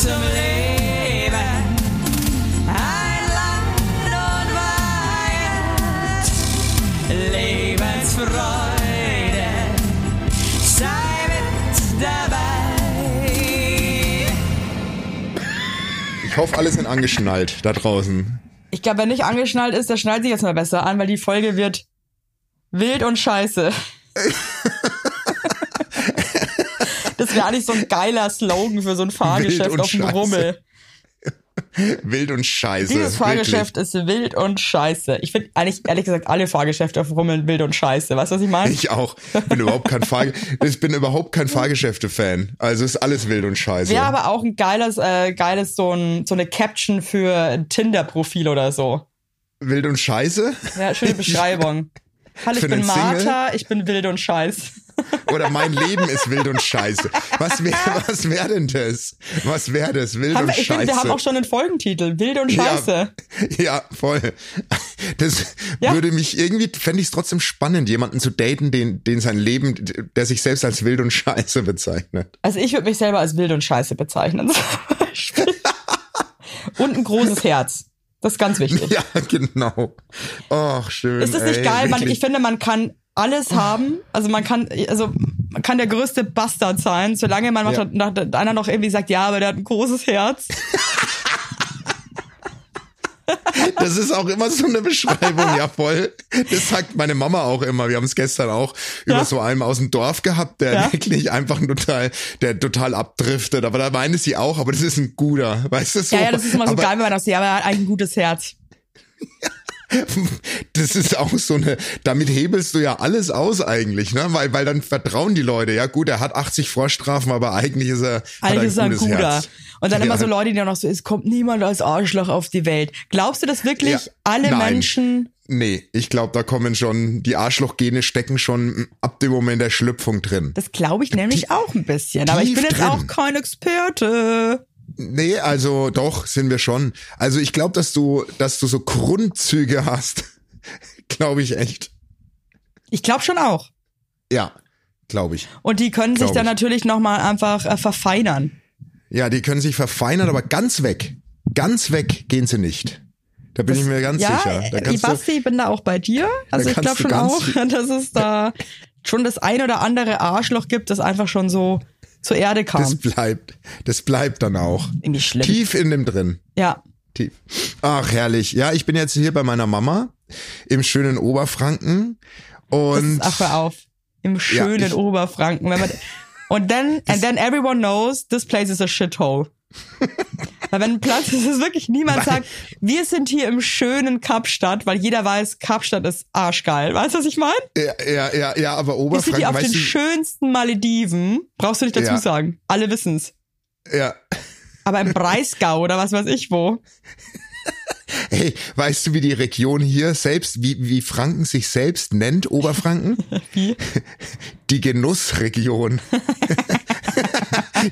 zum Leben. Ein Land und Weihend, Lebensfreude, sei mit dabei. Ich hoffe, alle sind angeschnallt da draußen. Ich glaube, wer nicht angeschnallt ist, der schnallt sich jetzt mal besser an, weil die Folge wird wild und scheiße. das wäre eigentlich so ein geiler Slogan für so ein Fahrgeschäft auf dem scheiße. Rummel. Wild und scheiße. Dieses Fahrgeschäft ist wild und scheiße. Ich finde eigentlich, ehrlich gesagt, alle Fahrgeschäfte auf dem Rummel wild und scheiße. Weißt du, was ich meine? Ich auch. Bin überhaupt kein Fahr ich bin überhaupt kein Fahrgeschäfte-Fan. Also ist alles wild und scheiße. Wäre aber auch ein geiles, äh, geiles so, ein, so eine Caption für ein Tinder-Profil oder so. Wild und scheiße? Ja, schöne Beschreibung. Hallo, ich bin Single? Martha, ich bin wild und scheiß. Oder mein Leben ist wild und scheiße. Was wäre was wär denn das? Was wäre das? Wild Haben und wir, ich finde, scheiße. wir haben auch schon einen Folgentitel. Wild und scheiße. Ja, ja, voll. Das Ja. würde mich irgendwie, fände ich es trotzdem spannend, jemanden zu daten, den, den sein Leben, der sich selbst als wild und scheiße bezeichnet. Also ich würde mich selber als wild und scheiße bezeichnen. und ein großes Herz. Das ist ganz wichtig. Ja, genau. Ach, schön. Ist das nicht ey, geil? Man, ich finde, man kann alles haben. Also man kann, also man kann der größte Bastard sein, solange man Ja. nach, einer noch irgendwie sagt, ja, aber der hat ein großes Herz. Das ist auch immer so eine Beschreibung, ja voll. Das sagt meine Mama auch immer. Wir haben es gestern auch über Ja. so einen aus dem Dorf gehabt, der Ja. wirklich einfach total, der total abdriftet. Aber da meinte sie auch, aber das ist ein guter, weißt du so. Ja, ja, das ist immer so aber geil, wenn man das sieht, aber er hat eigentlich ein gutes Herz. Das ist auch so eine, damit hebelst du ja alles aus eigentlich, ne? Weil, weil dann vertrauen die Leute, ja gut, er hat 80 Vorstrafen, aber eigentlich ist er, Eigentlich ist er ein guter. Herz. Und dann Ja. immer so Leute, die dann noch so, es kommt niemand als Arschloch auf die Welt. Glaubst du das wirklich? Ja. Alle Nein. Menschen, Nee, ich glaube, da kommen schon, die Arschlochgene stecken schon ab dem Moment der Schlüpfung drin. das glaube ich nämlich auch ein bisschen. Aber ich bin jetzt drin. auch kein Experte. Nee, also doch, sind wir schon. Also ich glaube, dass du, dass du so Grundzüge hast. glaube ich echt. Ich glaube schon auch. Ja, glaube ich. Und die können sich Glaub dann ich. natürlich nochmal einfach äh, verfeinern. Ja, die können sich verfeinern, aber ganz weg. Ganz weg gehen sie nicht. Da bin ich mir ganz ja, sicher. Da äh, Basti, ich bin da auch bei dir. Also ich glaube schon auch, dass es da schon das ein oder andere Arschloch gibt, das einfach schon so zur Erde kam. das bleibt. Das bleibt dann auch. Irgendwie schlimm. Tief in dem drin. Ja. Tief. Ach, herrlich. Ja, ich bin jetzt hier bei meiner Mama im schönen Oberfranken. Das Und ist, ach, hör auf. Im schönen ich- Oberfranken. Wenn man, und then, and then everyone knows this place is a shithole. weil wenn ein Platz ist, ist wirklich niemand sagt, wir sind hier im schönen Kapstadt, weil jeder weiß, Kapstadt ist arschgeil. Weißt du, was ich meine? ja, ja, ja, ja, aber Wir sind hier Oberfranken, auf den du, schönsten Malediven. Brauchst du nicht dazu Ja. sagen. Alle wissen's. ja, Aber im Breisgau oder was weiß ich wo. Hey, weißt du, wie die Region hier selbst, wie, wie Franken sich selbst nennt, Oberfranken? Wie? Die Genussregion.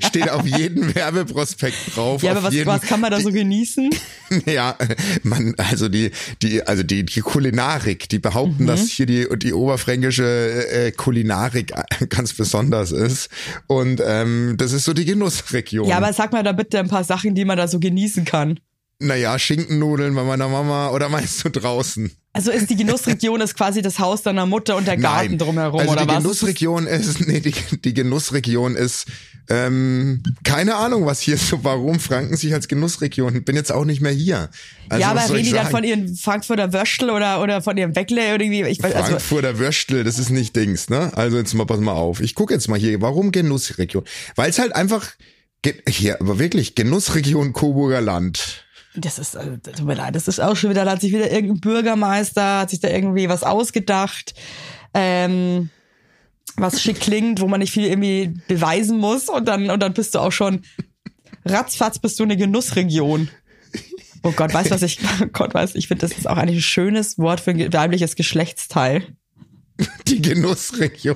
Steht auf jedem Werbeprospekt drauf. Ja, aber was, jedem, was kann man da so genießen? Ja, man, also die, die, also die, die Kulinarik, die behaupten, Mhm. dass hier die, die oberfränkische äh, Kulinarik ganz besonders ist. Und ähm, das ist so die Genussregion. Ja, aber sag mal da bitte ein paar Sachen, die man da so genießen kann. Naja, Schinkennudeln bei meiner Mama oder meinst du draußen? Also ist die Genussregion ist quasi das Haus deiner Mutter und der Garten drumherum also oder die was? Genussregion ist, nee, die, die Genussregion ist, ähm, keine Ahnung, was hier so, warum Franken sich als Genussregion, bin jetzt auch nicht mehr hier. Also, ja, aber reden die dann von ihren Frankfurter Würstel oder, oder von ihrem Weckle irgendwie? Ich weiß, also, Frankfurter Würstel, das ist nicht Dings, ne? Also jetzt mal, pass mal auf. Ich gucke jetzt mal hier, warum Genussregion? Weil es halt einfach, hier, aber wirklich, Genussregion Coburger Land. Das ist, also, tut mir leid, das ist auch schon wieder, da hat sich wieder irgendein Bürgermeister, hat sich da irgendwie was ausgedacht, ähm, was schick klingt, wo man nicht viel irgendwie beweisen muss und dann, und dann bist du auch schon, ratzfatz bist du eine Genussregion. Oh Gott, weißt du, was ich, oh Gott, weiß, ich finde, das ist auch eigentlich ein schönes Wort für ein weibliches Geschlechtsteil. Die Genussregion.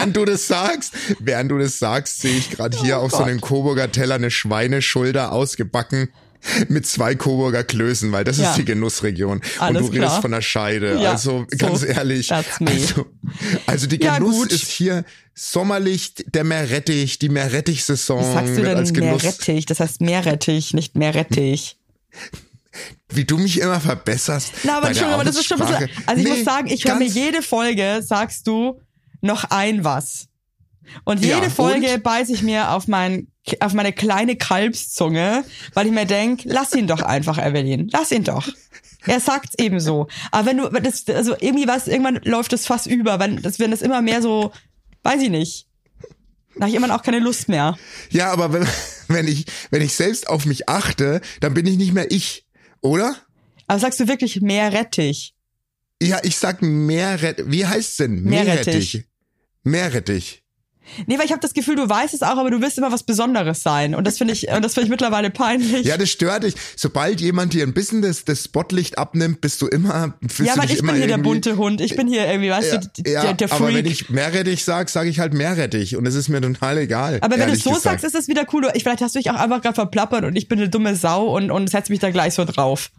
Während du das sagst, während du das sagst, sehe ich gerade hier Oh auf so einem Coburger Teller eine Schweineschulter ausgebacken. mit zwei Coburger Klößen, weil das Ja. ist die Genussregion. Alles und du redest klar. von der Scheide. Ja, also so, ganz ehrlich. that's me. Also, also die Ja, Genuss gut. ist hier sommerlich der Meerrettich, die Meerrettich-Saison. Wie sagst du denn als Genuss, Meerrettich? Das heißt Meerrettich, nicht Meerrettich. Wie du mich immer verbesserst. Na, aber Entschuldigung, aber das ist schon ein bisschen. Also ich Nee, muss sagen, ich höre mir jede Folge, sagst du, noch ein was. Und Ja, jede Folge und? beiße ich mir auf, mein, auf meine kleine Kalbszunge, weil ich mir denk, lass ihn doch einfach, Evelyn. Lass ihn doch. Er sagt's eben so. Aber wenn du, das, also irgendwie was, irgendwann läuft das fast über, wenn das, wenn das immer mehr so, weiß ich nicht. Da habe ich irgendwann auch keine Lust mehr. Ja, aber wenn, wenn ich, wenn ich selbst auf mich achte, dann bin ich nicht mehr ich, oder? Aber sagst du wirklich Meerrettich? Ja, ich sag Meerrettich. Wie heißt's denn? Meerrettich. Meerrettich. Nee, weil ich habe das Gefühl, du weißt es auch, aber du willst immer was Besonderes sein. Und das finde ich, und das finde ich mittlerweile peinlich. Ja, das stört dich. Sobald jemand dir ein bisschen das, das Spotlicht abnimmt, bist du immer, fühlst Ja, weil ich bin hier der bunte Hund. Ich bin hier irgendwie, weißt Ja, du, ja der, der aber wenn Freak. ich Meerrettich sag, sage ich halt Meerrettich und es ist mir total egal. aber wenn du es so gesagt. sagst, ist es wieder cool. Ich, vielleicht hast du dich auch einfach gerade verplappert und ich bin eine dumme Sau und, und setz mich da gleich so drauf.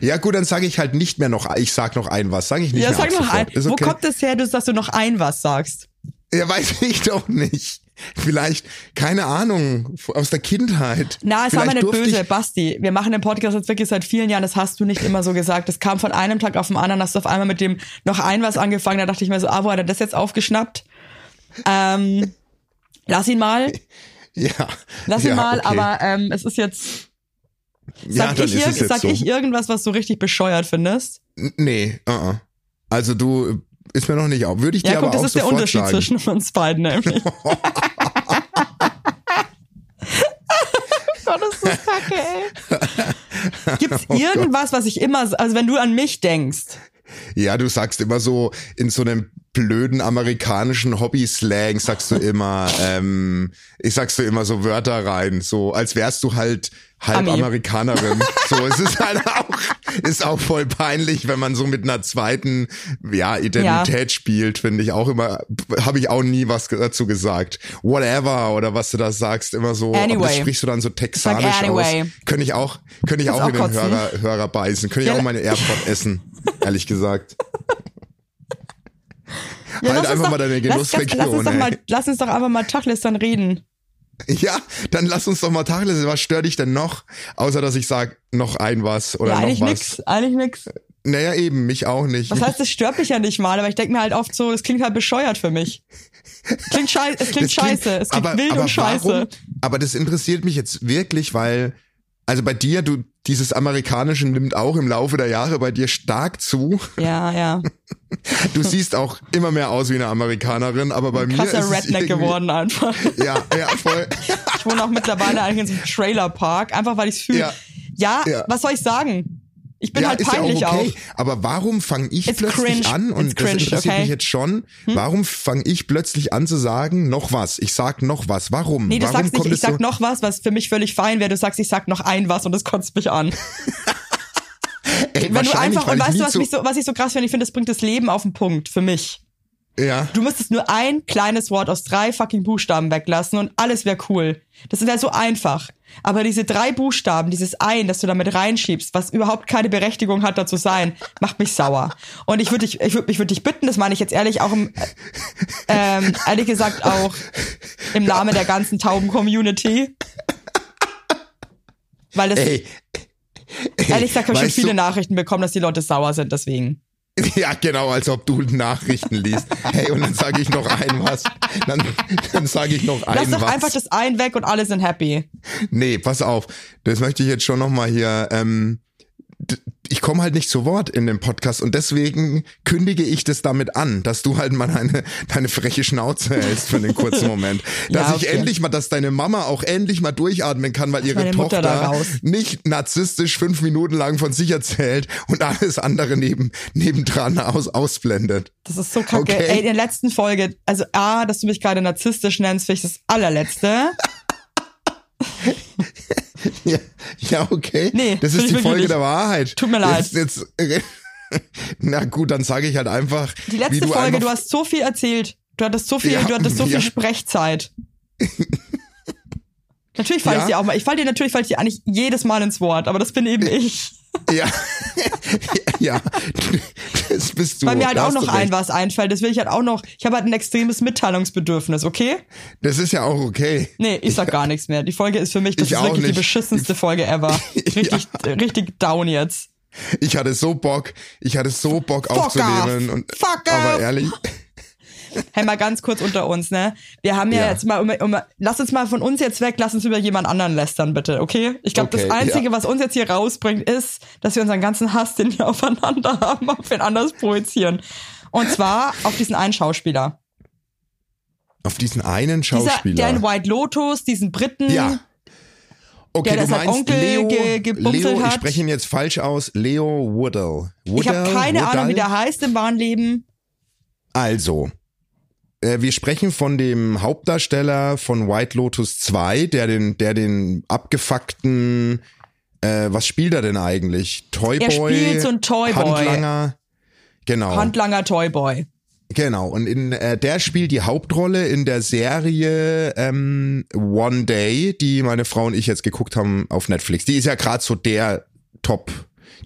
Ja gut, dann sage ich halt nicht mehr noch, ich sag noch ein was, sage ich nicht ja, mehr sag noch ein. Wo okay. kommt es her, dass du noch ein was sagst? Ja, weiß ich doch nicht. Vielleicht, keine Ahnung, aus der Kindheit. Na, es war Vielleicht mal nicht durfte böse, Basti. Wir machen den Podcast jetzt wirklich seit vielen Jahren. Das hast du nicht immer so gesagt. Das kam von einem Tag auf den anderen. Hast du auf einmal mit dem noch ein was angefangen. Da dachte ich mir so, ah, wo hat er das jetzt aufgeschnappt? Ähm, lass ihn mal. ja. Lass ihn ja, mal, okay. aber ähm, es ist jetzt. Ja, Sag, dann ich, jetzt sag so. ich irgendwas, was du richtig bescheuert findest? Nee, uh -uh. also du, ist mir noch nicht auf. Würde ich dir Ja, aber guck, das auch ist der Unterschied sagen. zwischen uns beiden nämlich. Gott, ist das kacke, ey. Gibt's Oh irgendwas, was ich immer, also wenn du an mich denkst, Ja, du sagst immer so in so einem blöden amerikanischen Hobby-Slang sagst du immer, ähm, ich sagst du immer so Wörter rein, so als wärst du halt halb Ami. Amerikanerin. so, es ist halt auch, ist auch voll peinlich, wenn man so mit einer zweiten, ja, Identität spielt, finde ich auch immer, habe ich auch nie was dazu gesagt. Whatever oder was du da sagst, immer so, aber das Anyway. sprichst du dann so texanisch anyway. aus. Könnte ich auch, könnte ich auch auch in den. Hörer, Hörer beißen, könnte ich Ja, auch meine AirPod essen, ehrlich gesagt. Ja, halt lass uns einfach doch- mal deine lass, lass, lass, uns Genussregion. doch mal, lass uns doch einfach mal Tachlis dann reden. Ja, dann lass uns doch mal Tacheles. Was stört dich denn noch? Außer, dass ich sag, noch ein was oder ja, noch eigentlich was. nix, eigentlich nix. Naja, eben, mich auch nicht. Was heißt, das stört mich ja nicht mal, aber ich denke mir halt oft so, das klingt halt bescheuert für mich. Klingt scheiße, es klingt Das klingt- scheiße, es klingt aber, wild aber und scheiße. Warum, aber das interessiert mich jetzt wirklich, weil, also bei dir, du, dieses Amerikanische nimmt auch im Laufe der Jahre bei dir stark zu. Ja, ja. Du siehst auch immer mehr aus wie eine Amerikanerin, aber bei mir ist es Redneck geworden einfach. Ja, ja, voll. Ich wohne auch mittlerweile eigentlich in so einem Trailerpark, einfach weil ich es fühle. Ja. Ja. Ja. was soll ich sagen? Ich bin ja, halt ist peinlich ja auch okay. auch. Aber warum fange ich It's plötzlich cringe. an und It's das cringe, interessiert okay. Hm? mich jetzt schon? Warum fange ich plötzlich an zu sagen noch was? Ich sag noch was. Warum? Nee, du warum sagst nicht, ich so? sag noch was, was für mich völlig fein wäre. Du sagst, ich sag noch ein was und das kotzt mich an. Ey, Wenn du einfach, und weißt du, was, so, was ich so krass finde? Ich finde, das bringt das Leben auf den Punkt für mich. Ja. Du müsstest nur ein kleines Wort aus drei fucking Buchstaben weglassen und alles wäre cool. Das wäre so einfach. Aber diese drei Buchstaben, dieses ein, das du damit reinschiebst, was überhaupt keine Berechtigung hat, da zu sein, macht mich sauer. Und ich würde dich, ich würde, ich würde dich bitten, das meine ich jetzt ehrlich auch im, ähm, ehrlich gesagt auch im Namen der ganzen Tauben-Community. Weil das, Ey, ehrlich gesagt, habe ich schon viele du- Nachrichten bekommen, dass die Leute sauer sind, deswegen. Ja, genau, als ob du Nachrichten liest. Hey, und dann sage ich noch ein was. Dann, dann sage ich noch ein Lass doch was. einfach das ein weg und alle sind happy. Nee, pass auf. Das möchte ich jetzt schon nochmal hier. Ähm, ich komme halt nicht zu Wort in dem Podcast und deswegen kündige ich das damit an, dass du halt mal deine, deine freche Schnauze hältst für den kurzen Moment. Dass Ja, ich okay. endlich mal, dass deine Mama auch endlich mal durchatmen kann, weil ihre Tochter nicht narzisstisch fünf Minuten lang von sich erzählt und alles andere neben, nebendran aus, ausblendet. Das ist so kacke. Okay. Ey, in der letzten Folge, also A, dass du mich gerade narzisstisch nennst, finde ich das allerletzte. Ja, ja okay. Nee, das ist die Folge nicht. der Wahrheit. Tut mir leid. Jetzt, jetzt, na gut, dann sage ich halt einfach. Die letzte du Folge, du hast so viel erzählt. Du hattest so viel, Ja, du hattest so ja. viel Sprechzeit. Natürlich falle Ja. ich dir auch mal. Ich falle dir natürlich falle ich dir eigentlich jedes Mal ins Wort, aber das bin eben ich. Ja, ja, das bist du. Weil mir halt auch noch ein was einfällt. Das will ich halt auch noch. Ich habe halt ein extremes Mitteilungsbedürfnis, okay? Das ist ja auch okay. Nee, ich sag gar nichts mehr. Die Folge ist für mich, das Ich ist wirklich die nicht. beschissenste Folge ever. Richtig, richtig down jetzt. Ich hatte so Bock, ich hatte so Bock Fuck aufzunehmen off. und Fuck aber off. ehrlich, Hey, mal ganz kurz unter uns, ne? Wir haben ja, Ja. jetzt mal, um, um, lass uns mal von uns jetzt weg, lass uns über jemand anderen lästern, bitte, okay? Ich glaube, Okay, das Einzige, ja. was uns jetzt hier rausbringt, ist, dass wir unseren ganzen Hass, den wir aufeinander haben, auf wen anders projizieren. Und zwar auf diesen einen Schauspieler. auf diesen einen Dieser, Schauspieler. der in White Lotus, diesen Briten. ja. Okay, der du meinst Onkel Leo, ge- Leo, ich spreche ihn jetzt falsch aus, Leo Woodall. Woodall Ich habe keine Woodall? Ahnung, wie der heißt im wahren Leben. Also, wir sprechen von dem Hauptdarsteller von White Lotus 2, der den, der den abgefuckten, äh, was spielt er denn eigentlich? Toyboy? Er spielt so einen Toyboy. Handlanger. Genau. Handlanger Toyboy. Genau, und in, äh, der spielt die Hauptrolle in der Serie ähm, One Day, die meine Frau und ich jetzt geguckt haben auf Netflix. Die ist ja gerade so der Top,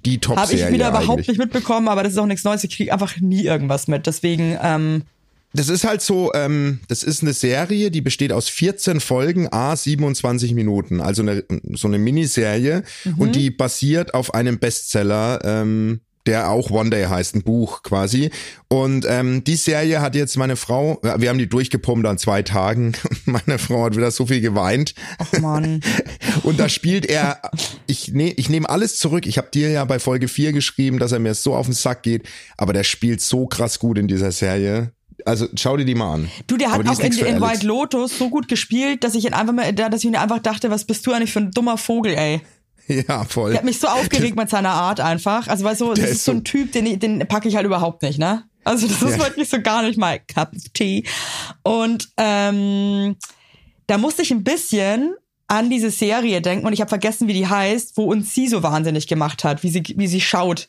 die Habe Top-Serie ich wieder überhaupt eigentlich. nicht mitbekommen, aber das ist auch nichts Neues. Ich kriege einfach nie irgendwas mit. Deswegen, ähm, Das ist halt so, ähm, das ist eine Serie, die besteht aus 14 Folgen, a 27 Minuten, also eine, so eine Miniserie Mhm. und die basiert auf einem Bestseller, ähm, der auch One Day heißt, ein Buch quasi. Und ähm, die Serie hat jetzt meine Frau, ja, wir haben die durchgepumpt an zwei Tagen. Meine Frau hat wieder so viel geweint. ach man. Und da spielt er, ich, ne, ich nehme alles zurück. Ich habe dir ja bei Folge 4 geschrieben, dass er mir so auf den Sack geht, aber der spielt so krass gut in dieser Serie. Also schau dir die mal an. Du, der hat auch in, in. White Lotus so gut gespielt, dass ich ihn einfach mal, dass ich ihn einfach dachte, was bist du eigentlich für ein dummer Vogel, ey. Ja, voll. Der hat mich so aufgeregt mit seiner Art einfach. Also weißt du, das ist, ist so ein Typ, den, den packe ich halt überhaupt nicht, ne? Also das ist Ja. wirklich so gar nicht mal Cup of Tea. Und ähm, da musste ich ein bisschen an diese Serie denken und ich habe vergessen, wie die heißt, wo uns sie so wahnsinnig gemacht hat, wie sie, wie sie schaut.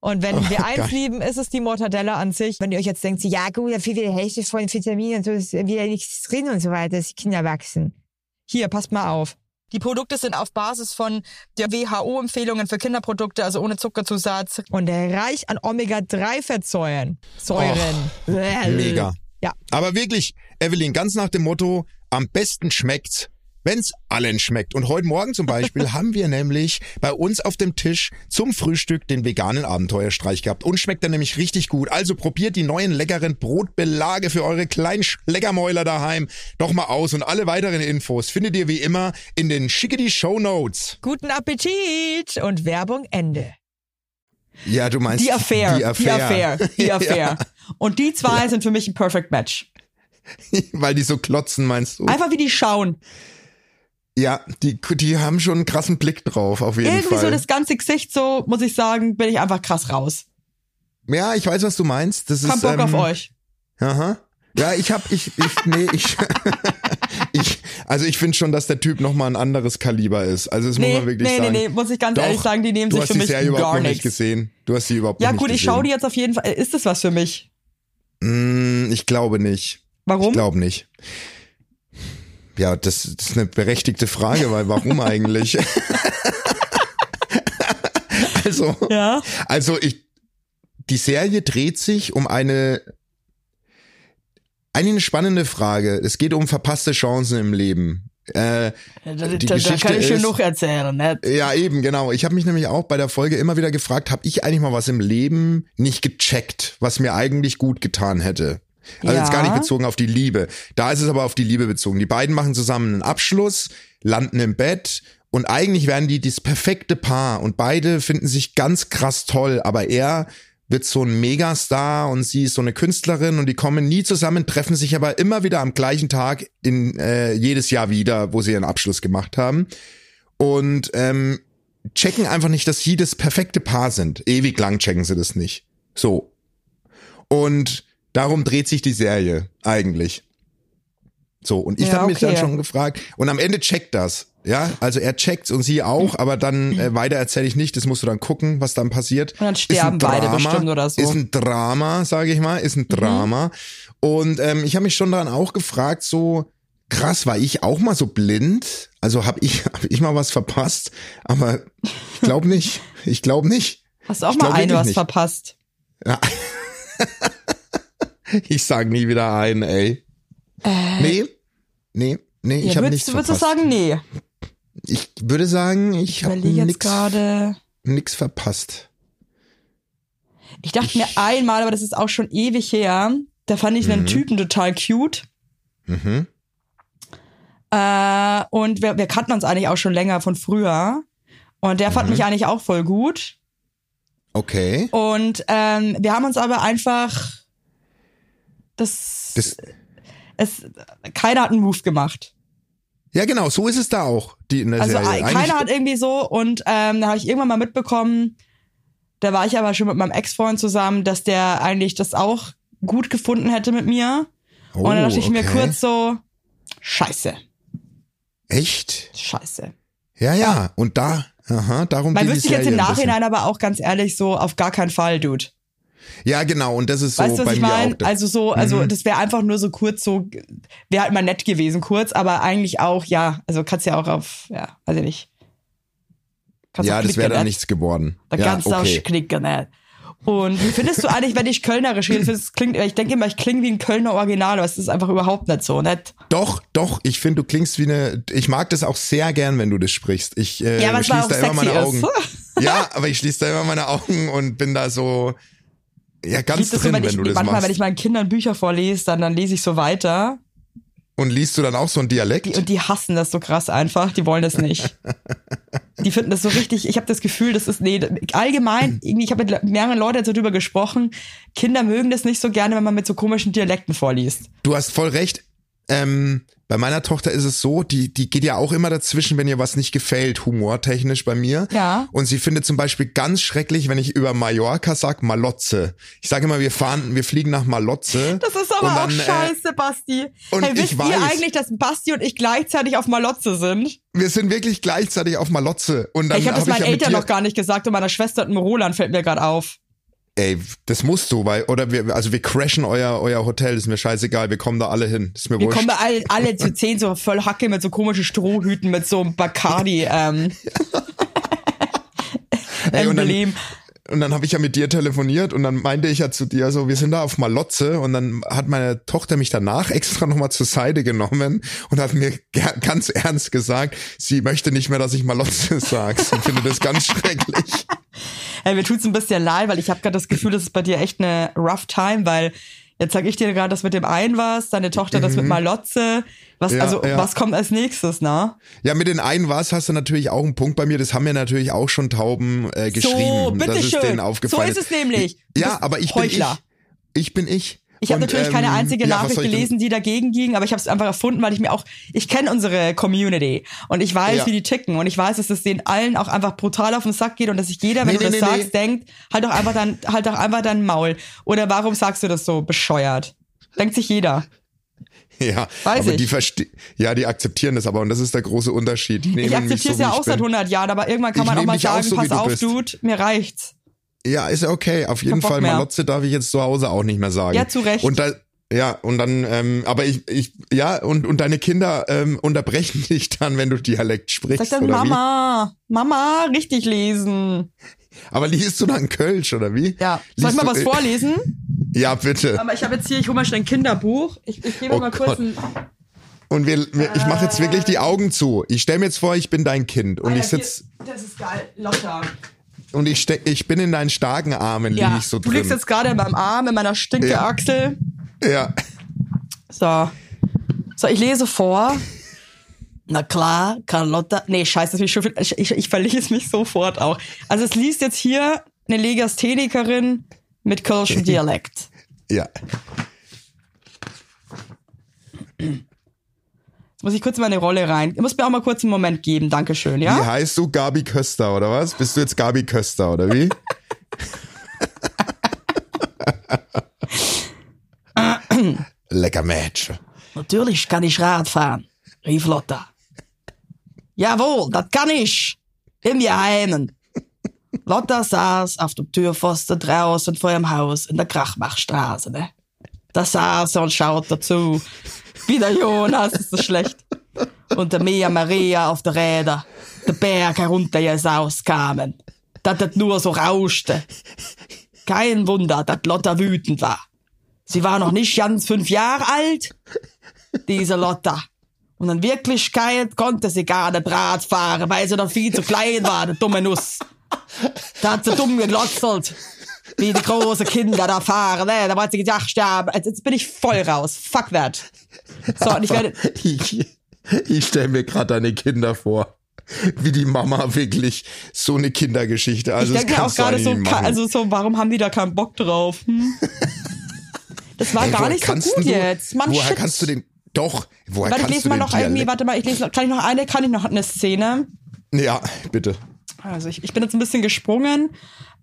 Und wenn Oh, wir eins geil. lieben, ist es die Mortadella an sich. Wenn ihr euch jetzt denkt, ja gut, da fehlt wieder Hälfte von Vitaminen und so, ist wieder nichts drin und so weiter, dass die Kinder wachsen. Hier, passt mal auf. Die Produkte sind auf Basis von der WHO-Empfehlungen für Kinderprodukte, also ohne Zuckerzusatz und reich an Omega-3-Fettsäuren. Säuren. Mega. Ja. Aber wirklich, Evelyn, ganz nach dem Motto, am besten schmeckt's, wenn's allen schmeckt. Und heute Morgen zum Beispiel haben wir nämlich bei uns auf dem Tisch zum Frühstück den veganen Abenteuerstreich gehabt. Und schmeckt er nämlich richtig gut. Also probiert die neuen leckeren Brotbelage für eure kleinen Schleckermäuler daheim doch mal aus. Und alle weiteren Infos findet ihr wie immer in den Schickety Show Notes. Guten Appetit und Werbung Ende. Ja, du meinst Die Affair. Die Affair. Die Affair. Die Affair. Und die zwei sind für mich ein Perfect Match. Ja, weil die so klotzen, meinst du? Einfach wie die schauen. Ja, die, die haben schon einen krassen Blick drauf, auf jeden Irgendwie Fall. so das ganze Gesicht, so muss ich sagen, bin ich einfach krass raus. Ja, ich weiß, was du meinst. Das Kein ist, Bock ähm, auf euch. Aha. Ja, ich hab, ich, ich, nee, ich, ich, also ich finde schon, dass der Typ nochmal ein anderes Kaliber ist. Also das muss Nee, man wirklich nee, nee, sagen. nee, muss ich ganz Doch, ehrlich sagen, die nehmen du sich hast für die mich Serie überhaupt gar noch nicht nichts. gesehen. Du hast sie überhaupt Ja noch nicht gut, ich gesehen. schaue die jetzt auf jeden Fall. Ist das was für mich? Mm, ich glaube nicht. Warum? Ich glaube nicht. Ja, das, das ist eine berechtigte Frage, weil warum eigentlich? also, Ja. Also ich, die Serie dreht sich um eine, eigentlich eine spannende Frage. Es geht um verpasste Chancen im Leben. Äh, die Geschichte ist, erzählen, ne? ja eben, genau. Ich habe mich nämlich auch bei der Folge immer wieder gefragt, habe ich eigentlich mal was im Leben nicht gecheckt, was mir eigentlich gut getan hätte? Also jetzt gar Ja. nicht bezogen auf die Liebe. Da ist es aber auf die Liebe bezogen. Die beiden machen zusammen einen Abschluss, landen im Bett und eigentlich werden die das perfekte Paar und beide finden sich ganz krass toll, aber er wird so ein Megastar und sie ist so eine Künstlerin und die kommen nie zusammen, treffen sich aber immer wieder am gleichen Tag in äh, jedes Jahr wieder, wo sie ihren Abschluss gemacht haben. Und ähm, checken einfach nicht, dass sie das perfekte Paar sind. Ewig lang checken sie das nicht. So. Und darum dreht sich die Serie eigentlich. So, und ich Ja, habe mich dann okay. schon gefragt, und am Ende checkt das. Ja, also er checkt's und sie auch, aber dann äh, weiter erzähle ich nicht, das musst du dann gucken, was dann passiert. Und dann sterben ein beide Drama, bestimmt oder so. Mhm. Ist ein Drama, sage ich mal, ist ein Drama. Und ähm, ich habe mich schon dann auch gefragt, so krass, war ich auch mal so blind? Also habe ich, hab ich mal was verpasst? Aber ich glaube nicht. Ich glaube nicht. Hast du auch Ich mal eine was nicht. verpasst? Ja. Ich sag nie wieder ein, ey. nee, nee, nee, ich Äh. Ja, habe nichts würdest, würdest du verpasst. sagen, nee? Ich würde sagen, ich Ich habe nix, gerade. nix verpasst. Ich dachte mir einmal, aber das ist auch schon ewig her, da fand ich einen Typen total cute. Mhm. Äh, und wir, wir kannten uns eigentlich auch schon länger von früher. Und der Mhm. fand mich eigentlich auch voll gut. Okay. Und ähm, wir haben uns aber einfach das, Das, es keiner hat einen Move gemacht. ja, genau, so ist es da auch, die in der Also Serie. äh, Eigentlich- keiner hat irgendwie so und ähm, da habe ich irgendwann mal mitbekommen, da war ich aber schon mit meinem Ex-Freund zusammen, dass der eigentlich das auch gut gefunden hätte mit mir. oh, und dann dachte ich mir okay. kurz so, scheiße, Echt? scheiße. Ja, ja, und da, aha, darum Man wüsste ich jetzt im. Nachhinein aber auch ganz ehrlich so, auf gar keinen Fall, Dude. Ja, genau, und das ist so weißt bei mir meine? auch. Also so, also Mhm. das wäre einfach nur so kurz so, wäre halt mal nett gewesen, kurz, aber eigentlich auch, ja, also kannst ja auch auf, ja, weiß ich nicht. Kannst ja, das wäre dann ne? nichts geworden. Da ja, kannst du okay. auch klicken, ne? Und wie findest du eigentlich, wenn ich Kölnerisch rede? Das klingt, ich denke immer, ich klinge wie ein Kölner Original, aber es ist einfach überhaupt nicht so, nicht? Doch, doch, ich finde, du klingst wie eine, ich mag das auch sehr gern, wenn du das sprichst. Ich äh, Ja, schließe da immer meine sexy Augen. ist. Ja, aber ich schließe da immer meine Augen und bin da so, ja, ganz das so, drin, wenn wenn, ich, du das manchmal, machst. wenn ich meinen Kindern Bücher vorlese, dann, dann lese ich so weiter. und liest du dann auch so einen Dialekt? Die, und die hassen das so krass einfach. Die wollen das nicht. Die finden das so richtig. Ich habe das Gefühl, das ist nee, allgemein. Irgendwie, ich habe mit mehreren Leuten darüber gesprochen. Kinder mögen das nicht so gerne, wenn man mit so komischen Dialekten vorliest. Du hast voll recht. Ähm, bei meiner Tochter ist es so, die, die geht ja auch immer dazwischen, wenn ihr was nicht gefällt, humortechnisch bei mir. Ja. Und sie findet zum Beispiel ganz schrecklich, wenn ich über Mallorca sag, Malotze. Ich sage immer, wir fahren, wir fliegen nach Malotze. Das ist aber Und auch dann, äh, scheiße, Basti. und hey, ich wisst ihr weiß- eigentlich, dass Basti und ich gleichzeitig auf Malotze sind? Wir sind wirklich gleichzeitig auf Malotze. Und dann Hey, ich habe das hab meinen Eltern noch gar nicht gesagt und meiner Schwester und Roland fällt mir gerade auf. Ey, das musst du, weil, oder wir, also wir crashen euer, euer Hotel, ist mir scheißegal, wir kommen da alle hin. Ist mir Wir wurscht. kommen da alle, alle zu zehn so voll Hacke mit so komischen Strohhüten mit so einem Bacardi ähm, Ey, und dann-. Und dann habe ich ja mit dir telefoniert und dann meinte ich ja zu dir so, wir sind da auf Malotze und dann hat meine Tochter mich danach extra nochmal zur Seite genommen und hat mir ga- ganz ernst gesagt, sie möchte nicht mehr, dass ich Malotze sage. Sie findet das ganz schrecklich. Hey, mir tut's ein bisschen leid, weil ich habe gerade das Gefühl, das ist bei dir echt eine rough time, weil jetzt sag ich dir gerade das mit dem einen was, deine Tochter das mit Malotze. Was, Mhm. Ja, also, ja. was kommt als nächstes, ne? Ja, mit den einen was hast du natürlich auch einen Punkt bei mir. Das haben mir natürlich auch schon Tauben äh, geschrieben. so, dass es bitteschön. denen So aufgefallen ist es nämlich. Du Ja, aber ich Heuchler. bin ich. Ich bin ich. Ich habe natürlich keine ähm, einzige ja, Nachricht gelesen, die dagegen ging, aber ich habe es einfach erfunden, weil ich mir auch, ich kenne unsere Community und ich weiß, Ja. wie die ticken und ich weiß, dass es denen allen auch einfach brutal auf den Sack geht und dass sich jeder, wenn Nee, du nee, das nee, sagst, denkt, halt doch einfach dein, halt doch einfach dein Maul. Oder warum sagst du das so bescheuert? Denkt sich jeder. Ja, Weiß aber ich. die verste ja, die akzeptieren das aber und das ist der große Unterschied. Die Ich akzeptiere es so, ja auch seit bin. 100 Jahren, aber irgendwann kann man auch mal dich auch sagen, so, pass auf, bist. Dude, mir reicht's. Ja, ist ja okay. Auf jeden Fall, mehr. Malotze darf ich jetzt zu Hause auch nicht mehr sagen. Ja, zu Recht. Und da, ja, und dann, ähm, aber ich, ich, ja, und, und deine Kinder ähm, unterbrechen dich dann, wenn du Dialekt sprichst. Sag dann Mama, Mama, richtig lesen. Wie? Aber liest du dann Kölsch, oder wie? Ja. Soll ich mal was vorlesen? Ja, bitte. Aber ich habe jetzt hier, ich hole mal schnell ein Kinderbuch. Ich, ich gebe Oh mal kurz Gott. ein. Und wir, wir ich mache jetzt wirklich die Augen zu. Ich stell mir jetzt vor, ich bin dein Kind und Alter, ich sitz hier- Das ist geil, Lotta. Und ich steck, ich bin in deinen starken Armen, Ja, ich so du liegst drin. jetzt gerade in meinem Arm, in meiner stinke Ja. Achsel. Ja. So. So, ich lese vor. Na klar, Carlotta. Nee, scheiße, das ich schon viel, ich, ich, ich verlese mich sofort auch. Also es liest jetzt hier eine Legasthenikerin mit kölschem Dialekt. Ja. Muss ich kurz in meine Rolle rein. Ihr müsst mir auch mal kurz einen Moment geben. Dankeschön, Wie ja? heißt du? Gabi Köster, oder was? Bist du jetzt Gabi Köster, oder wie? Lecker Match. Natürlich kann ich Rad fahren, rief Lotta. Jawohl, das kann ich. Im Geheimen. Lotta saß auf dem Türpfosten draußen vor ihrem Haus in der Krachmachstraße, ne? Da saß er und schaute zu, wie der Jonas, ist das schlecht, und der Mia Maria auf der Räder, der Berg herunter Jesus kamen, dass das nur so rauschte. Kein Wunder, dass Lotta wütend war. Sie war noch nicht ganz fünf Jahre alt, diese Lotta. Und in Wirklichkeit konnte sie gar nicht Rad fahren, weil sie noch viel zu klein war, die dumme Nuss. Da hat sie dumm geglotzelt. Wie die großen Kinder da fahren, ne? Da hat sie gedacht, ja, jetzt jetzt bin ich voll raus. Fuck that. So, und ich werde, Ich, ich stelle mir gerade deine Kinder vor. Wie die Mama wirklich so eine Kindergeschichte. Also ich denke auch gerade so, also so, warum haben die da keinen Bock drauf? Hm? Das war Ey, gar nicht so gut du, jetzt. Mann, woher shit. kannst du den? Doch. Woher Warte, ich kannst lese du mal den noch irgendwie, warte mal, ich lese noch, kann ich noch eine, kann ich noch eine Szene? Ja, bitte. Also ich, ich bin jetzt ein bisschen gesprungen,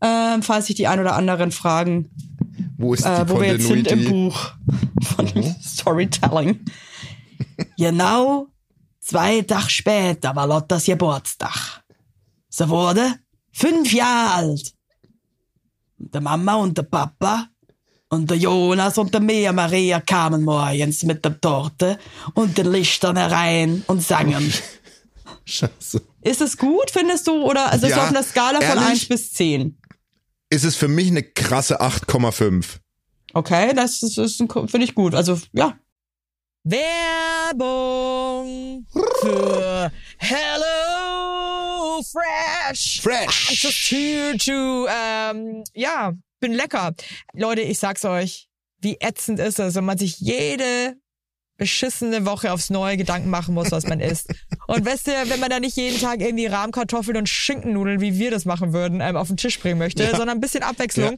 ähm, falls sich die ein oder anderen fragen, Wo ist äh, die wo wir jetzt sind im? Buch von dem Storytelling. Genau zwei Tage später war Lottas Geburtstag. Sie wurde fünf Jahre alt. Der Mama und der Papa und der Jonas und der Mia Maria kamen morgens mit der Torte und den Lichtern herein und sangen. Scheiße. Ist es gut, findest du? Oder also Ja, so auf einer Skala von ehrlich? 1 bis 10? Ist es für mich eine krasse 8,5. Okay, das ist, ist finde ich gut. Also, ja. Werbung für Hello Fresh. Fresh. I'm just here to, ähm, ja, bin lecker. Leute, ich sag's euch, wie ätzend ist es, wenn man sich jede beschissene Woche aufs neue Gedanken machen muss, was man isst. Und weißt du, wenn man da nicht jeden Tag irgendwie Rahmkartoffeln und Schinkennudeln, wie wir das machen würden, ähm, auf den Tisch bringen möchte, Ja. sondern ein bisschen Abwechslung.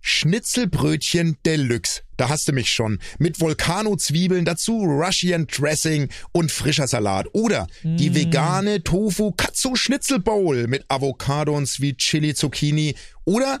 Schnitzelbrötchen Deluxe. Da hast du mich schon. Mit Volcano-Zwiebeln, dazu Russian Dressing und frischer Salat. Oder die vegane Tofu Katsu Schnitzel Bowl mit Avocado und Sweet Chili Zucchini. Oder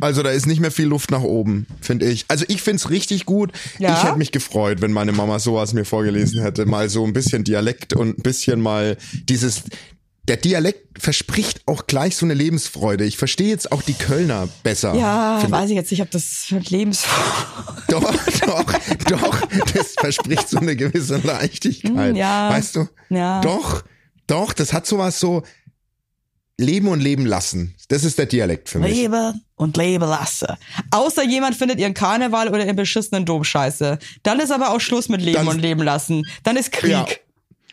Also da ist nicht mehr viel Luft nach oben, finde ich. Also ich find's richtig gut. Ja? Ich hätte mich gefreut, wenn meine Mama sowas mir vorgelesen hätte. Mal so ein bisschen Dialekt und ein bisschen mal dieses... Der Dialekt verspricht auch gleich so eine Lebensfreude. Ich verstehe jetzt auch die Kölner besser. Ja, finde weiß ich jetzt nicht, ob das für Lebens... Doch, doch, doch. Das verspricht so eine gewisse Leichtigkeit. Mm, ja. Weißt du? Ja. Doch, doch. Das hat sowas so Leben und Leben lassen. Das ist der Dialekt für mich. Lebe und lebe lasse. Außer jemand findet ihren Karneval oder ihren beschissenen Dom scheiße. Dann ist aber auch Schluss mit Leben Dann- und Leben lassen. Dann ist Krieg. Ja.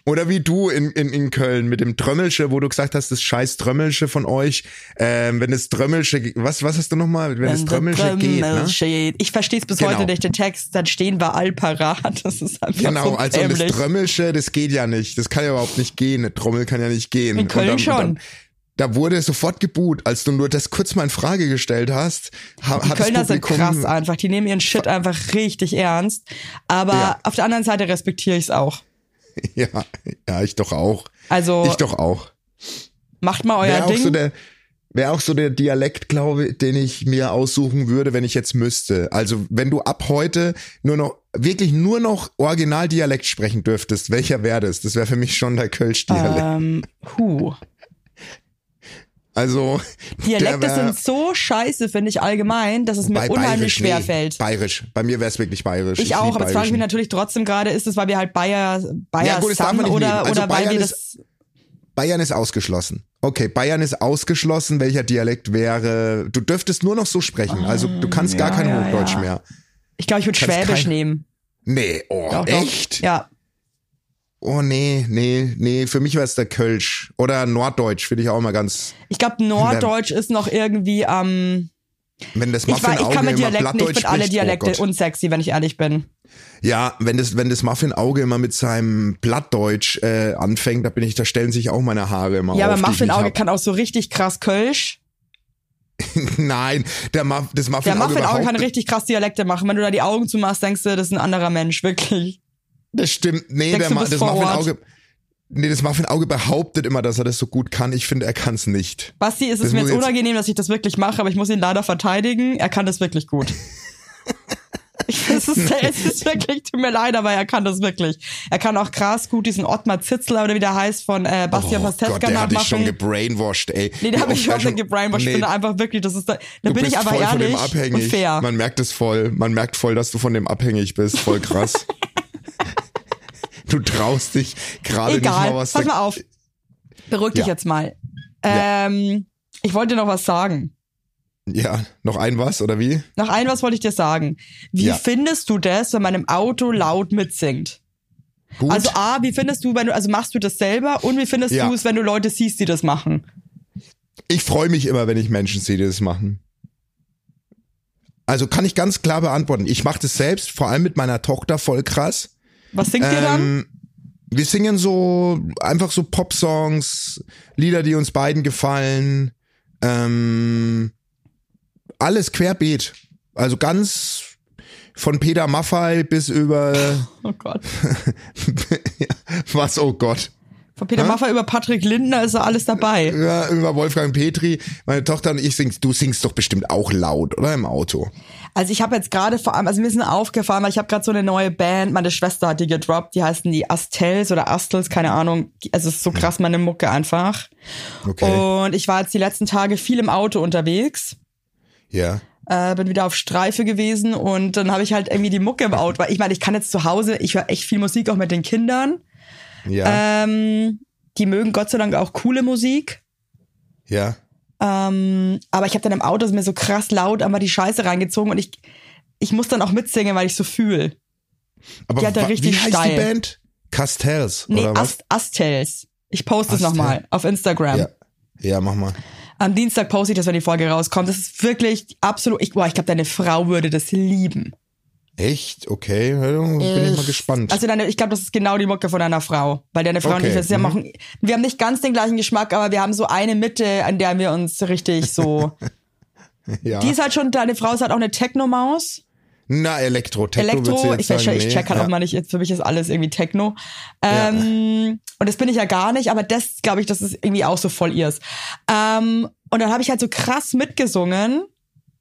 Oder wie du in, in, in Köln mit dem Trömmelsche, wo du gesagt hast, das scheiß Trömmelsche von euch. Ähm, wenn das Trömmelsche, was, was hast du nochmal? Wenn, Wenn Trömmelsche der geht, ne? Trömmelsche. Ich verstehe es bis Genau. heute nicht, den Text. Dann stehen wir all parat. Das ist einfach Genau, so also das. Trömmelsche, das geht ja nicht. Das kann ja überhaupt nicht gehen. Eine Trommel kann ja nicht gehen. In Köln dann, schon. Dann, da wurde sofort geboot, als du nur das kurz mal in Frage gestellt hast. Ha, Die Kölner sind krass einfach. Die nehmen ihren Shit einfach richtig ernst. Aber Ja. auf der anderen Seite respektiere ich es auch. Ja, ja, ich doch auch. Also Ich doch auch. macht mal euer auch Ding. so der wäre auch so der Dialekt, glaube ich, den ich mir aussuchen würde, wenn ich jetzt müsste. Also, wenn du ab heute nur noch wirklich nur noch Originaldialekt sprechen dürftest, welcher wäre das? Das wäre für mich schon der Kölsch-Dialekt. ähm, huh. Also, Dialekte sind so scheiße, finde ich allgemein, dass es mir bei unheimlich Bayerisch, schwer nee, fällt. Bayerisch. Bei mir wäre es wirklich bayerisch. Ich, auch, lieb aber jetzt frage ich mich natürlich trotzdem gerade, ist es, weil wir halt Bayer, Bayer Ja, gut, das darf Sun man nicht oder. Also oder weil Bayern wir ist- das. Bayern ist ausgeschlossen. Okay, Bayern ist ausgeschlossen. Welcher Dialekt wäre? Du dürftest nur noch so sprechen. Also du kannst gar ja, kein ja, Hochdeutsch ja. mehr. Ich glaube, ich würde Schwäbisch kein- nehmen. Nee, oh, Doch, doch. echt? Ja. Oh nee, nee, nee, für mich wäre es der Kölsch. Oder Norddeutsch, finde ich auch immer ganz. Ich glaube, Norddeutsch ist noch irgendwie am. Wenn das ich, war, ich Muffin-Auge kann mit Dialekten, ich finde alle spricht, Dialekte oh unsexy, wenn ich ehrlich bin. Ja, wenn das, wenn das Muffin-Auge immer mit seinem Plattdeutsch äh, anfängt, da bin ich, da stellen sich auch meine Haare immer Ja, auf. aber ich nicht Muffin-Auge hab. kann auch so richtig krass Kölsch. Nein, der Muff, das Der Muffin-Auge Muffin-Auge kann richtig krass Dialekte machen. Wenn du da die Augen zumachst, denkst du, das ist ein anderer Mensch, wirklich. Das stimmt. Nee, Denkst der Ma das Ort? Muffin-Auge. Nee, das Muffin-Auge behauptet immer, dass er das so gut kann. Ich finde, er kann es nicht. Basti, ist es Das mir jetzt unangenehm, dass ich das wirklich mache, aber ich muss ihn leider verteidigen. Er kann das wirklich gut. Ich, es, ist, es ist wirklich, tut mir leid, aber er kann das wirklich. Er kann auch krass gut diesen Ottmar Zitzler oder wie der heißt von äh, Bastian oh Pastewka Gott, der hat dich schon nachmachen. gebrainwashed, ey. Nee, der habe ich oft er überhaupt schon- gebrainwashed. Nee, Ich finde einfach wirklich, das ist da, da bin ich aber voll von ehrlich dem abhängig. und fair. Man merkt es voll. Man merkt voll, dass du von dem abhängig bist. Voll krass. du traust dich gerade nicht mal was pass mal auf. Beruhig dich Ja. jetzt mal. Ja. Ähm, ich wollte dir noch was sagen. Ja, noch ein was oder wie? Noch ein was wollte ich dir sagen. Wie Ja. findest du das, wenn man im Auto laut mitsingt? Gut. Also A, wie findest du, wenn du, also machst du das selber und wie findest Ja. du es, wenn du Leute siehst, die das machen? Ich freue mich immer, wenn ich Menschen sehe, die das machen. Also kann ich ganz klar beantworten. Ich mache das selbst, vor allem mit meiner Tochter voll krass. Was singt ihr dann? Ähm, wir singen so einfach so Pop-Songs, Lieder, die uns beiden gefallen. Ähm, alles querbeet. Also ganz von Peter Maffay bis über Oh Gott. was, oh Gott. Von Peter Hä? Maffay über Patrick Lindner ist alles dabei. Ja, über Wolfgang Petri. Meine Tochter und ich singst, du singst doch bestimmt auch laut, oder im Auto? Also ich habe jetzt gerade vor allem, also mir ist nur aufgefallen, weil ich habe gerade so eine neue Band, meine Schwester hat die gedroppt, die heißen die Astels oder Astels, keine Ahnung. Also es ist so krass meine Mucke einfach. Okay. Und ich war jetzt die letzten Tage viel im Auto unterwegs. Ja. äh, bin wieder auf Streife gewesen und dann habe ich halt irgendwie die Mucke im Auto. Weil ich meine, ich kann jetzt zu Hause, ich höre echt viel Musik auch mit den Kindern. Ja. Ähm, die mögen Gott sei Dank auch coole Musik. ja. Ähm, aber ich habe dann im Auto mir so krass laut einmal die Scheiße reingezogen und ich, ich muss dann auch mitsingen, weil ich so fühle. Aber die hat wa- richtig wie heißt steil. die Band? Castells, Nee, oder was? Ast Astels. Ich poste es nochmal auf Instagram. Ja. Ja, mach mal. Am Dienstag poste ich das, wenn die Folge rauskommt. Das ist wirklich absolut, ich, boah, ich glaube, deine Frau würde das lieben. Echt? Okay, ja, bin ich mal gespannt. Also deine, ich glaube, das ist genau die Mucke von deiner Frau. Weil deine Frau und Okay, ich, wir, mhm. machen, wir haben nicht ganz den gleichen Geschmack, aber wir haben so eine Mitte, an der wir uns richtig so. ja. Die ist halt schon, deine Frau ist halt auch eine Techno-Maus. Na, Elektro, Techno Elektro, ich, ich, sagen, ich nee. check halt ja. auch mal nicht, für mich ist alles irgendwie Techno. Ähm, Und das bin ich ja gar nicht, aber das glaube ich, das ist irgendwie auch so voll ihrs. Ähm, und dann habe ich halt so krass mitgesungen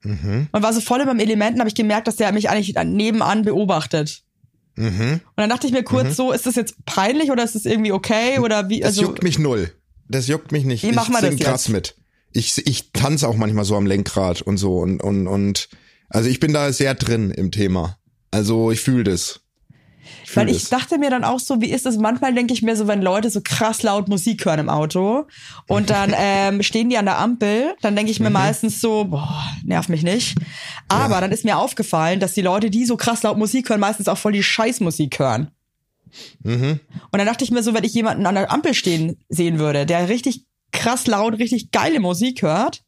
Mhm. und war so voll in meinem Elementen, habe ich gemerkt, dass der mich eigentlich nebenan beobachtet. Mhm. Und dann dachte ich mir kurz so, ist das jetzt peinlich oder ist das irgendwie okay oder wie? Das Also juckt mich null. Das juckt mich nicht. Wie ich machen wir das krass mit. Ich, ich tanze auch manchmal so am Lenkrad und so und, und, und also ich bin da sehr drin im Thema. Also ich fühle das. Ich Weil ich das. dachte mir dann auch so, wie ist es? Manchmal denke ich mir so, wenn Leute so krass laut Musik hören im Auto und dann ähm, stehen die an der Ampel, dann denke Mhm. ich mir meistens so, boah, nerv mich nicht. Aber dann ist mir aufgefallen, dass die Leute, die so krass laut Musik hören, meistens auch voll die Scheißmusik hören. Mhm. Und dann dachte ich mir so, wenn ich jemanden an der Ampel stehen sehen würde, der richtig krass laut, richtig geile Musik hört,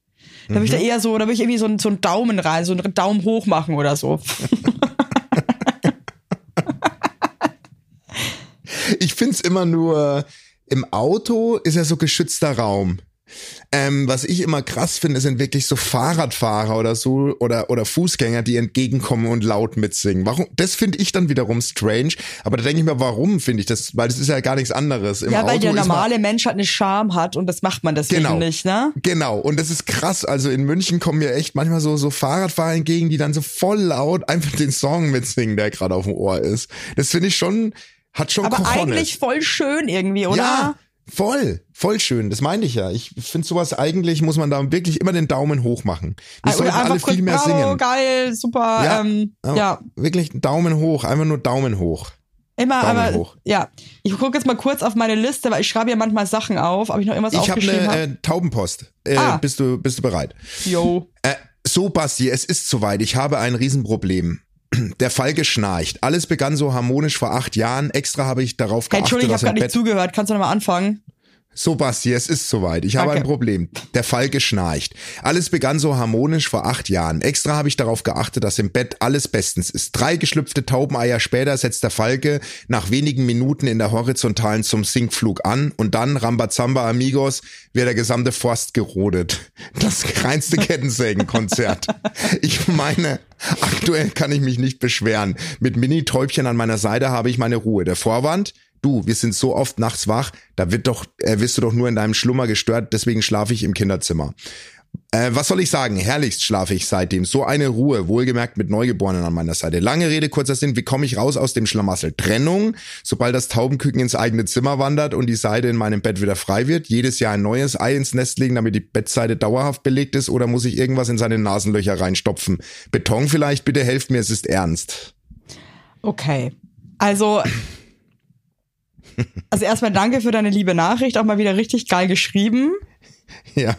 dann würde ich da Mhm. eher so, da würde ich irgendwie so, einen- so einen Daumen rein, so einen Daumen hoch machen oder so. Ich find's immer nur, im Auto ist ja so geschützter Raum. Ähm, was ich immer krass finde, sind wirklich so Fahrradfahrer oder so oder oder Fußgänger, die entgegenkommen und laut mitsingen. Warum? Das finde ich dann wiederum strange. Aber da denke ich mir, warum finde ich das? Weil das ist ja gar nichts anderes. Im Ja, weil Auto der ist man- normale Mensch halt eine Charme hat und das macht man deswegen Genau. nicht, ne? Genau, und das ist krass. Also in München kommen mir echt manchmal so, so Fahrradfahrer entgegen, die dann so voll laut einfach den Song mitsingen, der gerade auf dem Ohr ist. Das finde ich schon, hat schon Aber Cojones. eigentlich voll schön irgendwie, oder? Ja, voll, voll schön. Das meine ich ja. Ich finde sowas eigentlich, muss man da wirklich immer den Daumen hoch machen. Wir Oder sollten alle kurz, viel mehr bravo, singen. geil, super, Ja. ähm, Ja, Wirklich Daumen hoch, einfach nur Daumen hoch. immer, Daumen aber, hoch. ja. Ich gucke jetzt mal kurz auf meine Liste, weil ich schreibe ja manchmal Sachen auf, ob ich noch irgendwas Ich habe aufgeschrieben eine habe. äh, Taubenpost. Äh, Ah. Bist du bist du bereit? Yo. Äh, so, Basti, es ist soweit. Ich habe ein Riesenproblem. Der Falke schnarcht. Alles begann so harmonisch vor acht Jahren. Extra habe ich darauf Hey, geachtet, Entschuldigung, ich habe gerade nicht Bett zugehört. Kannst du nochmal anfangen? So, Basti, es ist soweit. Ich habe Danke. ein Problem. Der Falke schnarcht. Alles begann so harmonisch vor acht Jahren. Extra habe ich darauf geachtet, dass im Bett alles bestens ist. Drei geschlüpfte Taubeneier später setzt der Falke nach wenigen Minuten in der Horizontalen zum Sinkflug an und dann, Rambazamba Amigos, wird der gesamte Forst gerodet. Das reinste Kettensägenkonzert. Ich meine, aktuell kann ich mich nicht beschweren. Mit Mini-Täubchen an meiner Seite habe ich meine Ruhe. Der Vorwand? Du, wir sind so oft nachts wach, da wird doch, äh, wirst du doch nur in deinem Schlummer gestört, deswegen schlafe ich im Kinderzimmer. Äh, was soll ich sagen? Herrlichst schlafe ich seitdem. So eine Ruhe, wohlgemerkt mit Neugeborenen an meiner Seite. Lange Rede, kurzer Sinn, wie komme ich raus aus dem Schlamassel? Trennung, sobald das Taubenküken ins eigene Zimmer wandert und die Seite in meinem Bett wieder frei wird. Jedes Jahr ein neues Ei ins Nest legen, damit die Bettseite dauerhaft belegt ist oder muss ich irgendwas in seine Nasenlöcher reinstopfen? Beton vielleicht, bitte helft mir, es ist ernst. Okay. Also, also erstmal danke für deine liebe Nachricht, auch mal wieder richtig geil geschrieben. Ja.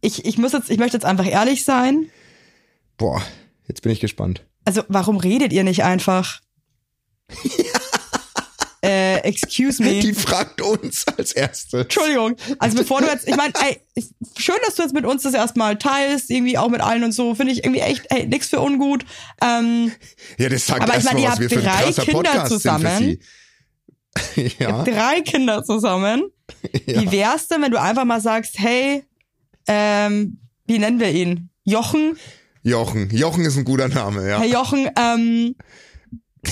Ich, ich muss jetzt, ich möchte jetzt einfach ehrlich sein. Boah, jetzt bin ich gespannt. Also, warum redet ihr nicht einfach? äh, excuse me. Die fragt uns als Erste. Entschuldigung. Also bevor du jetzt, ich meine, schön, dass du jetzt mit uns das erstmal teilst, irgendwie auch mit allen und so, finde ich irgendwie echt, ey, nix für ungut. Ähm, Ja, das sagt Aber ich meine, ihr habt drei Kinder zusammen. Ja, drei Kinder zusammen. Wie wär's denn, wenn du einfach mal sagst, hey, ähm, wie nennen wir ihn? Jochen? Jochen. Jochen ist ein guter Name, ja. Herr Jochen, ähm,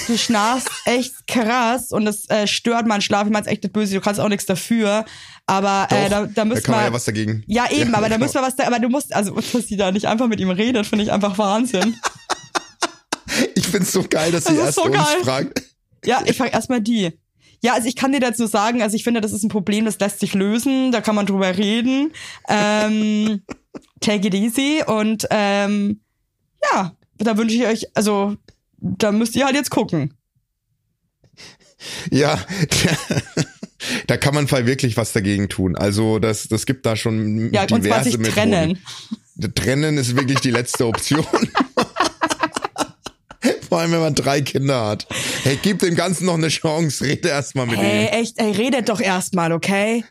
du schnarchst echt krass und das äh, stört meinen Schlaf. Ich mein's echt nicht böse, du kannst auch nichts dafür. Aber äh, Doch, da, da müssen kann man ja was dagegen. Ja, eben, aber da genau. müssen wir was da, aber du musst, also, dass sie da nicht einfach mit ihm redet, finde ich einfach Wahnsinn. Ich find's so geil, dass Das sie erst so uns geil. fragt. Ja, ich frage erstmal die. Ja, also ich kann dir dazu sagen, also ich finde, das ist ein Problem, das lässt sich lösen, da kann man drüber reden. Ähm, take it easy und ähm, ja, da wünsche ich euch, also da müsst ihr halt jetzt gucken. Ja, da kann man fall wirklich was dagegen tun. Also das, das gibt da schon Ja, diverse Methoden. trennen. Trennen ist wirklich die letzte Option. Vor allem, wenn man drei Kinder hat. Hey, gib dem Ganzen noch eine Chance. Rede erst mal mit Hey, ihm. echt, ey, redet doch erstmal, okay?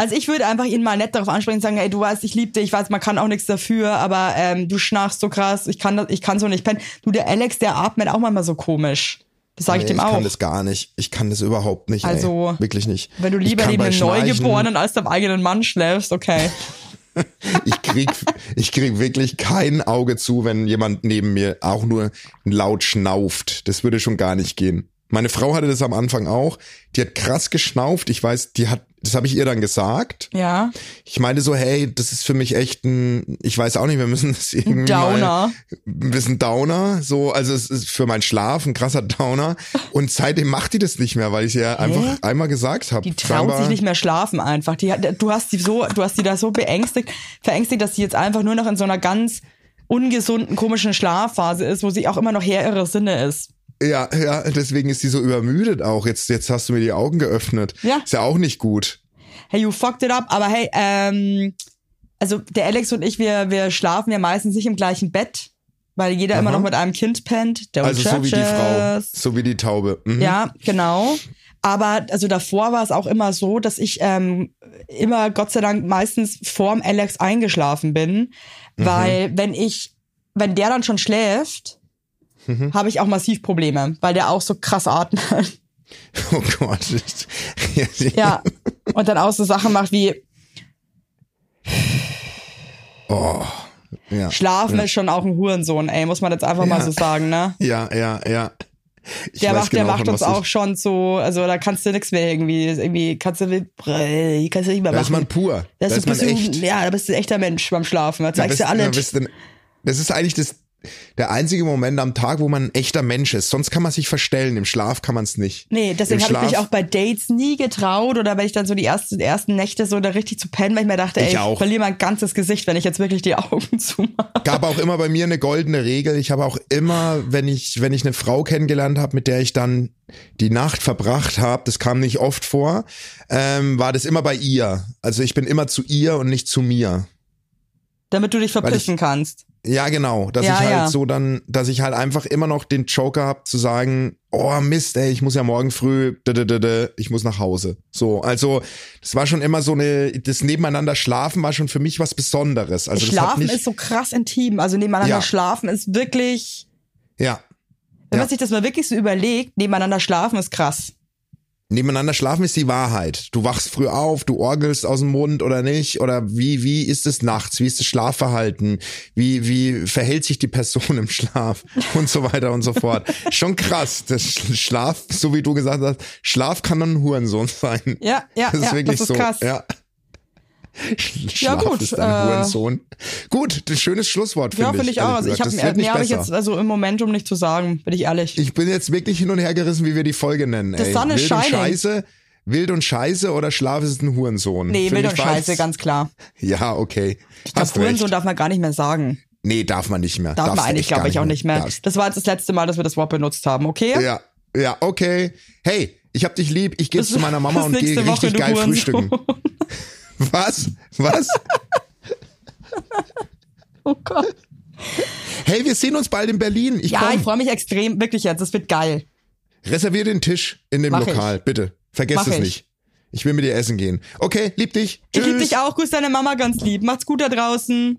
Also ich würde einfach ihn mal nett darauf ansprechen und sagen, ey, du weißt, ich liebe dich, ich weiß, man kann auch nichts dafür, aber ähm, du schnarchst so krass, ich kann ich kann so nicht pennen. Du, der Alex, der atmet auch manchmal so komisch. Das sage ich Nee, dem ich auch. kann das gar nicht. Ich kann das überhaupt nicht. Also, ey. Wirklich nicht. Wenn du Ich lieber neben einem Neugeborenen als deinem eigenen Mann schläfst, okay. Ich krieg, ich krieg wirklich kein Auge zu, wenn jemand neben mir auch nur laut schnauft. Das würde schon gar nicht gehen. Meine Frau hatte das am Anfang auch. Die hat krass geschnauft. Ich weiß, die hat, das habe ich ihr dann gesagt. Ja. Ich meinte so, hey, das ist für mich echt ein, ich weiß auch nicht, wir müssen das irgendwie Downer. mal, ein bisschen Downer, so, also es ist für meinen Schlaf ein krasser Downer. Und seitdem macht die das nicht mehr, weil ich ihr einfach einmal gesagt habe. Die traut sich nicht mehr schlafen einfach. Die hat, du hast die so, du hast die da so beängstigt, verängstigt, dass sie jetzt einfach nur noch in so einer ganz ungesunden, komischen Schlafphase ist, wo sie auch immer noch her ihre Sinne ist. Ja, ja, deswegen ist die so übermüdet auch. Jetzt, jetzt hast du mir die Augen geöffnet. Ja. Ist ja auch nicht gut. Hey, you fucked it up, aber hey, ähm, also der Alex und ich, wir, wir schlafen ja meistens nicht im gleichen Bett, weil jeder immer noch mit einem Kind pennt. Der Also so wie die Frau, so wie die Taube. Mhm. Ja, genau. Aber also davor war es auch immer so, dass ich ähm, immer Gott sei Dank meistens vorm Alex eingeschlafen bin, weil wenn ich, wenn der dann schon schläft, habe ich auch massiv Probleme, weil der auch so krass atmet. Oh Gott. ja, und dann auch so Sachen macht wie Oh. Ja. Schlafen ist schon auch ein Hurensohn, ey, muss man jetzt einfach mal Ja. so sagen, ne? Ja, ja, ja. Ich Der macht, der genau, macht von uns auch schon so, also da kannst du nichts mehr irgendwie, irgendwie kannst du, kannst du nicht mehr Da machen. ist man pur. Da Das ist man echt. Ja, da bist du ein echter Mensch beim Schlafen. Da Da zeigst bist- du da alles. bist du- Das ist eigentlich das, der einzige Moment am Tag, wo man ein echter Mensch ist. Sonst kann man sich verstellen. Im Schlaf kann man es nicht. Nee, deswegen habe ich mich auch bei Dates nie getraut oder wenn ich dann so die ersten, ersten Nächte so da richtig zu pennen, weil ich mir dachte, ey, Ich ich auch. verliere mein ganzes Gesicht, wenn ich jetzt wirklich die Augen zumache. gab auch immer bei mir eine goldene Regel. Ich habe auch immer, wenn ich, wenn ich eine Frau kennengelernt habe, mit der ich dann die Nacht verbracht habe, das kam nicht oft vor, ähm, war das immer bei ihr. Also ich bin immer zu ihr und nicht zu mir. Damit du dich verpissen kannst. Ja, genau. Dass Ja, ich halt ja. so dann, dass ich halt einfach immer noch den Joker hab zu sagen, oh Mist, ey, ich muss ja morgen früh, d -d -d -d, ich muss nach Hause. So, also das war schon immer so eine, das Nebeneinander schlafen war schon für mich was Besonderes. Also Schlafen nicht, ist so krass intim. Also nebeneinander Ja. schlafen ist wirklich, ja. wenn man sich das mal wirklich so überlegt, nebeneinander schlafen ist krass. Nebeneinander schlafen ist die Wahrheit. Du wachst früh auf, du orgelst aus dem Mund oder nicht? Oder wie, wie ist es nachts? Wie ist das Schlafverhalten? Wie, wie verhält sich die Person im Schlaf? Und so weiter und so fort. Schon krass. Das Sch- Schlaf, so wie du gesagt hast, Schlaf kann ein Hurensohn sein. Ja, ja, das ist ja, wirklich das ist so. krass. Ja. Sch- Ja, Schlaf gut, ist ein äh, Hurensohn. Gut, das ein schönes Schlusswort, finde Ja, ich. finde ich auch. ich habe Das mehr habe ich jetzt also im Momentum nicht zu sagen, bin ich ehrlich. Ich bin jetzt wirklich hin und her gerissen, wie wir die Folge nennen. Sun is Wild und. Scheiße, Wild und Scheiße oder Schlaf ist ein Hurensohn. nee, Find wild und scheiße, ganz klar. Ja, okay. Ich glaube, Hast recht. Hurensohn darf man gar nicht mehr sagen. Nee, darf man nicht mehr. Darf Darfst man eigentlich, glaube ich, auch nicht mehr. Darfst- Das war jetzt das letzte Mal, dass wir das Wort benutzt haben, okay? Ja, ja, okay. Hey, ich hab dich lieb. Ich gehe zu meiner Mama und gehe Woche, richtig du geil Hurensohn. frühstücken. Was? Was? Oh Gott. Hey, wir sehen uns bald in Berlin. Ich Ja, komm. ich freue mich extrem, wirklich jetzt. Das wird geil. Reservier den Tisch in dem Mach Lokal, ich. bitte. Vergiss Mach es ich. nicht. Ich will mit dir essen gehen. Okay, lieb dich. Ich Tschüss. liebe dich auch. Grüß deine Mama ganz lieb. Macht's gut da draußen.